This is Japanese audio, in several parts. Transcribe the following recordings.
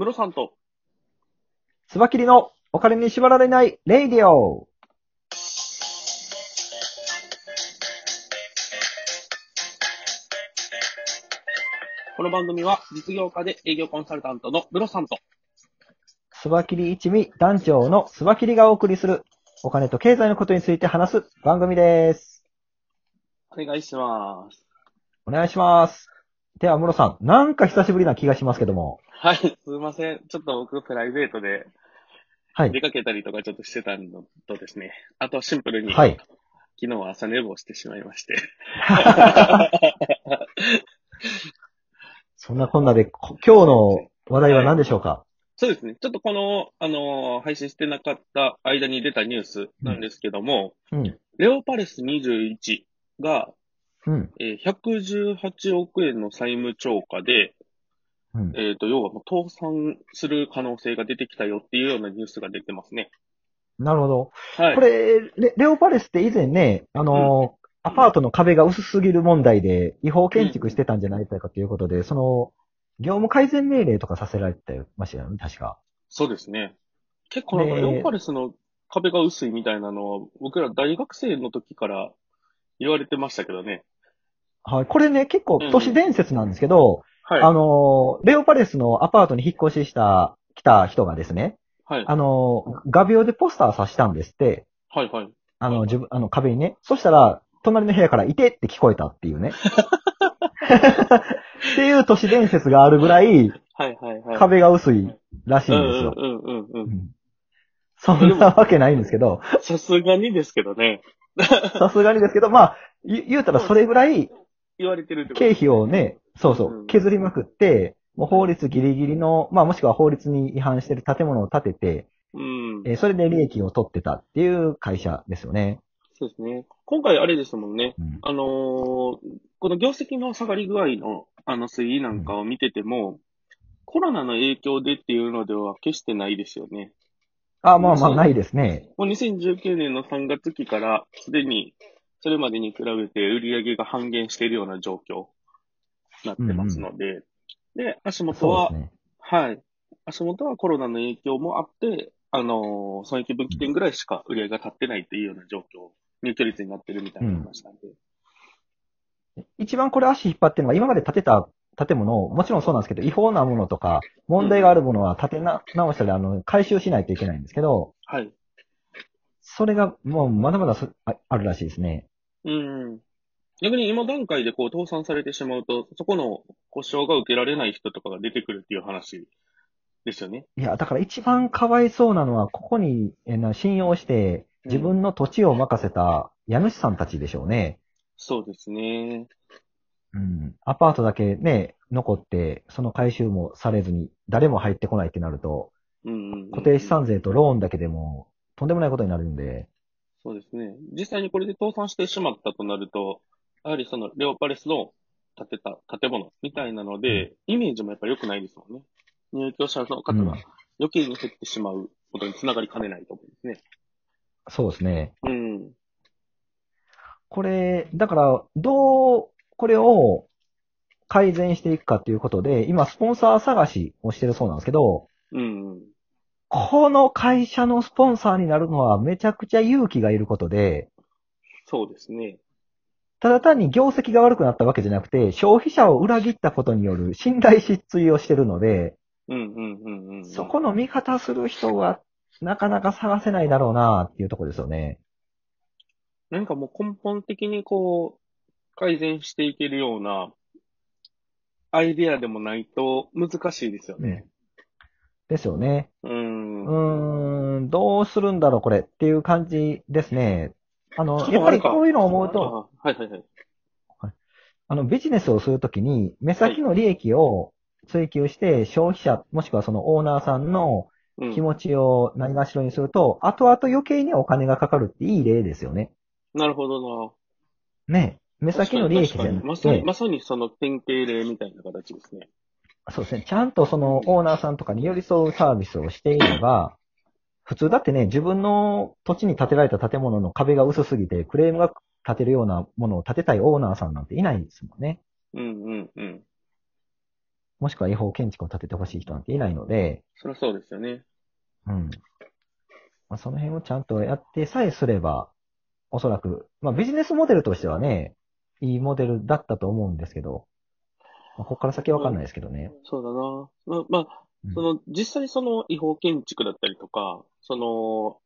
ムロさんと、スバキリのお金に縛られないレイディオ。この番組は実業家で営業コンサルタントのムロさんと、スバキリ一味団長のスバキリがお送りするお金と経済のことについて話す番組です。お願いします。お願いします。では、ムロさん、なんか久しぶりな気がしますけども。はい、すいません。ちょっと僕プライベートではい。出かけたりとかちょっとしてたのとですね、あとシンプルに、はい。昨日は朝寝坊してしまいまして。そんなこんなで、こ今日の話題は何でしょうか、そうですね。ちょっとこの、あのー配信してなかった間に出たニュースなんですけども、うん。レオパレス21が、うん。えー118億円の債務超過で、うん。えっ、と、要はもう倒産する可能性が出てきたよっていうようなニュースが出てますね。なるほど。はい。これレ、レオパレスって以前ね、あのーアパートの壁が薄すぎる問題で違法建築してたんじゃないかということで、その、業務改善命令とかさせられてましたよね、確か。そうですね。結構なんかねレオパレスの壁が薄いみたいなのは、僕ら大学生の時から言われてましたけどね。はい。これね、結構都市伝説なんですけど、はい。あのー、レオパレスのアパートに引っ越しした、来た人がですね、はい。あのー、画鋲でポスター刺したんですって、はいはい。あの、自分、あの、壁にね。そしたら、隣の部屋からいてって聞こえたっていうね。っていう都市伝説があるぐらい、はいはいはい。壁が薄いらしいうんんですよ。うんうんうんうん。うんそんなわけないんですけど、さすがにですけどね。さすがにですけど、まあ、言言うたらそれぐらい言われてるってこと経費をね、そうそうう、ん削りまくって、もう法律ギリギリの、まあもしくは法律に違反してる建物を建てて、うん。えーそれで利益を取ってたっていう会社ですよね。そうですね。今回あれですもんね。うんあのーこの業績の下がり具合の、あの推移なんかを見てても、コロナの影響でっていうのでは決してないですよね。あ、まあまあ、ないですね。もう2019年の3月期からすでにそれまでに比べて売り上げが半減しているような状況になってますので、で、足元は、そうですね。はい。足元はコロナの影響もあって、あのー損益分岐点ぐらいしか売り上げが立ってないっていうような状況、入居率になってるみたいな話なんで。一番これ足引っ張ってるのは、今まで建てた建物、もちろんそうなんですけど、違法なものとか、問題があるものは建てな直したり、あの、回収しないといけないんですけど、はい。それがもうまだまだあるらしいですね。うん。逆に今段階でこう倒産されてしまうと、そこの保証が受けられない人とかが出てくるっていう話ですよね。いや、だから一番かわいそうなのは、ここにえな信用して、自分の土地を任せた家主さんたちでしょうね。そうですね。うん。アパートだけね、残って、その回収もされずに、誰も入ってこないってなると、うんうんうんうん固定資産税とローンだけでも、とんでもないことになるんで、そうですね。実際にこれで倒産してしまったとなると、やはりそのレオパレスの建てた建物みたいなので、イメージもやっぱり良くないですもんね。入居者の方うんが余計に減ってしまうことにつながりかねないと思うんですね。そうですね。うん。これ、だから、どう、これを改善していくかっていうことで、今、スポンサー探しをしてるそうなんですけど、うんうん。この会社のスポンサーになるのはめちゃくちゃ勇気がいることで、そうですね。ただ単に業績が悪くなったわけじゃなくて、消費者を裏切ったことによる信頼失墜をしてるので、うんうんうんうん。そこの味方する人はなかなか探せないだろうなっていうところですよね。なんかもう根本的にこう、改善していけるようなアイデアでもないと難しいですよね。ですよね。うん。うーん、どうするんだろうこれっていう感じですね。あの、やっぱりこういうのを思うと、あはいはいはい。あの、ビジネスをするときに、目先の利益を追求して、消費者、もしくはそのオーナーさんのうん気持ちをないがしろにすると、後々余計にお金がかかるっていい例ですよね。なるほどな。ね。目先の利益じゃなく確かにまさに、て、まさにその典型例みたいな形ですね。そうですね。ちゃんとそのオーナーさんとかに寄り添うサービスをしていれば、普通だってね、自分の土地に建てられた建物の壁が薄すぎて、クレームが建てるようなものを建てたいオーナーさんなんていないですもんね。うんうんうん。もしくは違法建築を建ててほしい人なんていないので、そりゃそうですよね。うん。まあ、その辺をちゃんとやってさえすれば、おそらく、まあビジネスモデルとしてはね、いいモデルだったと思うんですけど、まあ、ここから先はわかんないですけどね。そうだな。まあ、まあ、うんその、実際その違法建築だったりとか、その、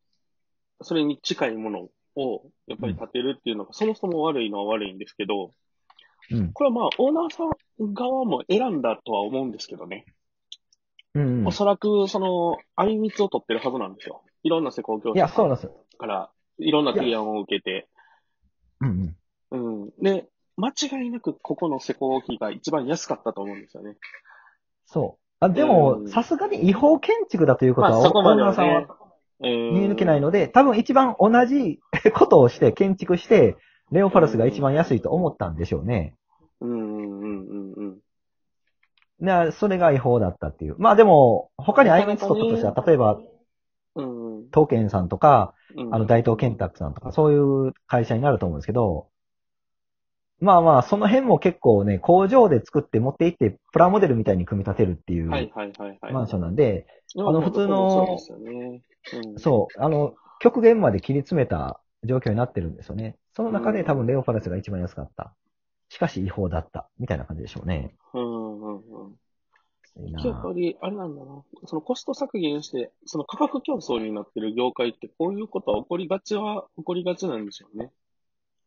それに近いものを、やっぱり建てるっていうのが、そもそも悪いのは悪いんですけど、うん。これはまあ、オーナーさん側も選んだとは思うんですけどね。うん、うんお。そらく、その、あいみつを取ってるはずなんですよ。いろんな施工業いや、者そうなんですよ。から、いろんな提案を受けて、うんうん。うん。で、間違いなくここの施工費が一番安かったと思うんですよね。そう。あでうも、んさすがに違法建築だということは、まあそこまではねオーナーさんはえー見抜けないので、多分一番同じ ことをして、建築して、レオパルスが一番安いと思ったんでしょうね。うんうんうんうんうん。な、それが違法だったっていう。まあでも、他に相見つこととしては、例えば、うんうん東建さんとか、うん。あの、大東建託さんとか、そういう会社になると思うんですけど、まあまあ、その辺も結構ね、工場で作って持って行って、プラモデルみたいに組み立てるっていうはいはいはいはい。マンションなんで、あの普通のそうですよね。うん、そう、あの、極限まで切り詰めた状況になってるんですよね。その中で多分レオパレスが一番安かった。しかし違法だった。みたいな感じでしょうね。うんうんうん。いいなやっぱり、あれなんだな。そのコスト削減して、その価格競争になってる業界って、こういうことは起こりがちは、起こりがちなんでしょうね。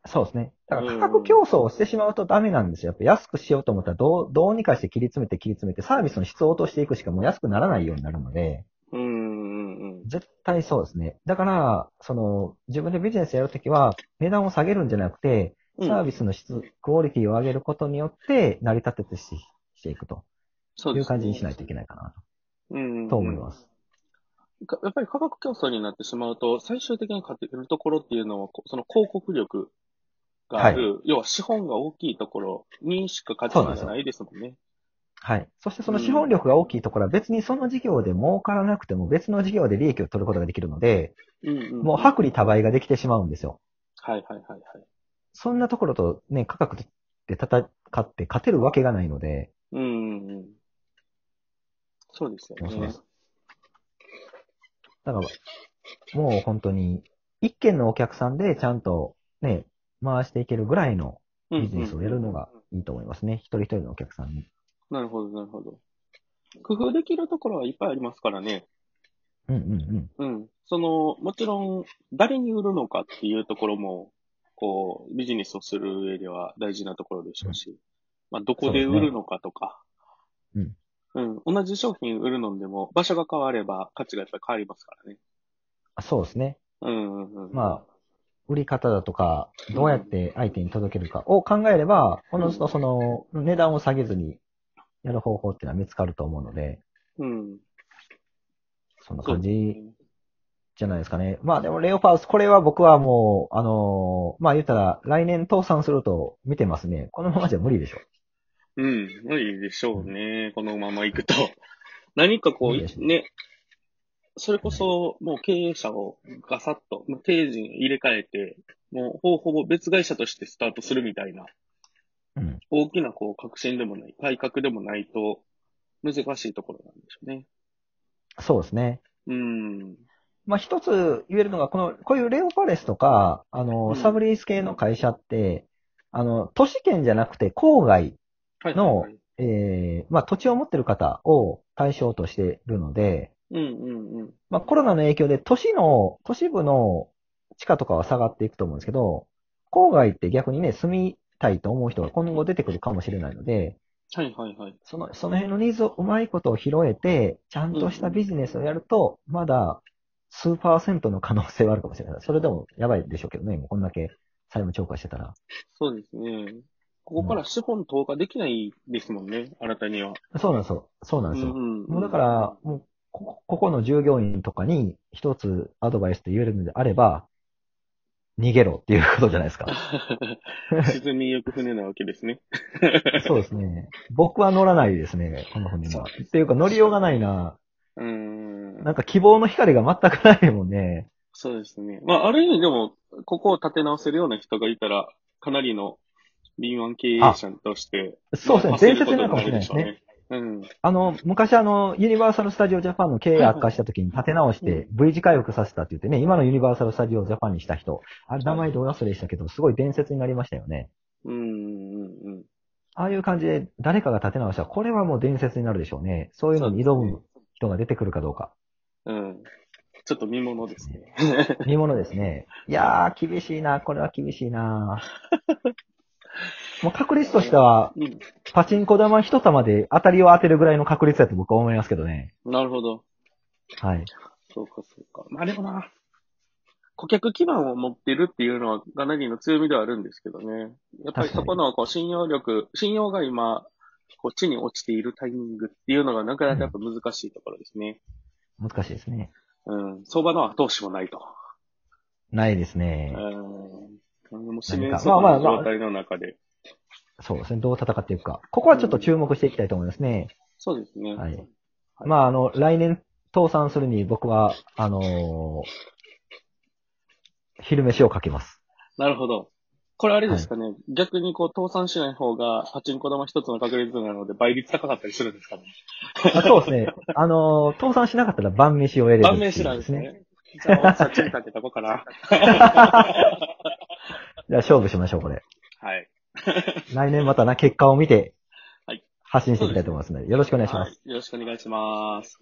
そうですね。だから価格競争をしてしまうとダメなんですよ。やっぱ安くしようと思ったらどう、どうにかして切り詰めて切り詰めて、サービスの質を落としていくしかもう安くならないようになるので、うんうんうん。絶対そうですね。だから、その、自分でビジネスやるときは、値段を下げるんじゃなくて、うんサービスの質、クオリティを上げることによって、成り立ててししていくというそうですね感じにしないといけないかなうんうんうんと思います。かやっぱり価格競争になってしまうと、最終的に勝てるところっていうのは、こその広告力がある、要は資本が大きいところにしか価値がないですもんね。はい。そしてその資本力が大きいところは別にその事業で儲からなくても別の事業で利益を取ることができるので、うんうん。もう薄利多売ができてしまうんですよ。はいはいはいはい。そんなところとね、価格で戦って勝てるわけがないので、うんうんうん。そうですよね。だから、もう本当に、一軒のお客さんでちゃんとね、回していけるぐらいのビジネスをやるのがいいと思いますね。一人一人のお客さんに。なるほど、なるほど。工夫できるところはいっぱいありますからね。うんうんうん。うん。その、もちろん、誰に売るのかっていうところも、こう、ビジネスをする上では大事なところでしょうし、まあ、どこで売るのかとか、そうですうん。同じ商品売るのでも、場所が変われば価値がやっぱり変わりますからね。あそうですね。うんうんうん。まあ、売り方だとか、どうやって相手に届けるかを考えれば、おのずとその値段を下げずにやる方法っていうのは見つかると思うので、うん。そんな感じじゃないですかね。まあでもレオパウス、これは僕はもう、あのーまあ言ったら来年倒産すると見てますね。このままじゃ無理でしょ。うん。無理でしょうね。このまま行くと。何かこうね、それこそ、もう経営者をガサッと、定時に入れ替えて、もうほぼほぼ別会社としてスタートするみたいな、うん。大きなこう革新でもない、改革でもないと、難しいところなんでしょうね。そうですね。うん。まあ一つ言えるのが、この、こういうレオパレスとか、あの、うんサブリース系の会社って、あの、都市圏じゃなくて郊外はい。のはいえーまあ土地を持ってる方を対象としているので、うんうんうん。まあコロナの影響で都市の、都市部の地価とかは下がっていくと思うんですけど、郊外って逆にね、住みたいと思う人が今後出てくるかもしれないので、はいはいはい。その、その辺のニーズをうまいことを拾えて、ちゃんとしたビジネスをやると、まだ数パーセントの可能性はあるかもしれない。それでもやばいでしょうけどね、もうこんだけ債務超過してたら。そうですね。ここから資本投下できないですもんね、新たには。そうなんですよ。そうなんですよ。んもうだから、もうこ、ここの従業員とかに一つアドバイスと言えるのであれば、逃げろっていうことじゃないですか。沈みゆく船なわけですね。そうですね。僕は乗らないですね、この船は。っていうか乗りようがないな。うーん。なんか希望の光が全くないもんね。そうですね。まあ、ある意味でも、ここを立て直せるような人がいたら、かなりの敏腕経営者として、そうですね。まあ伝説になるかもしれないですね。。うん。あの、昔あの、ユニバーサル・スタジオ・ジャパンの経営悪化した時に立て直して、V 字回復させたって言ってね、今のユニバーサル・スタジオ・ジャパンにした人、あれ名前どう忘れしたけど、すごい伝説になりましたよね。うん、うん、うん。ああいう感じで誰かが立て直したら、これはもう伝説になるでしょうね。そういうのに挑む人が出てくるかどうか。うん。ちょっと見物ですね。見物ですね。いやー、厳しいな、これは厳しいなもう確率としては、うん。パチンコ玉一玉で当たりを当てるぐらいの確率だと僕は思いますけどね。なるほど。はい。そうか、そうか。まあでもな、顧客基盤を持ってるっていうのはガナディの強みではあるんですけどね。やっぱりそこのこう信用力、信用が今、こっちに落ちているタイミングっていうのがなかなかやっぱ難しいところですね。難しいですね。うん。相場の後押しもないと。ないですね。うん。もう指名相まあまあまあ場の状態の中で。そうですね。どう戦っていくか。ここはちょっと注目していきたいと思いますね。そうですね。はい。はいまあ、あの、来年倒産するに僕は、あのー昼飯をかけます。なるほど。これあれですかね、逆にこう、倒産しない方が、パチンコ玉一つの確率なので、倍率高かったりするんですかね。あそうですね。あのー倒産しなかったら晩飯を得れる晩飯なんですね。じゃあ、とこうかな。じゃあ勝負しましょう、これ。はい。来年またな、結果を見てはい、発信していきたいと思いますので、よろしくお願いします。はい。よろしくお願いします。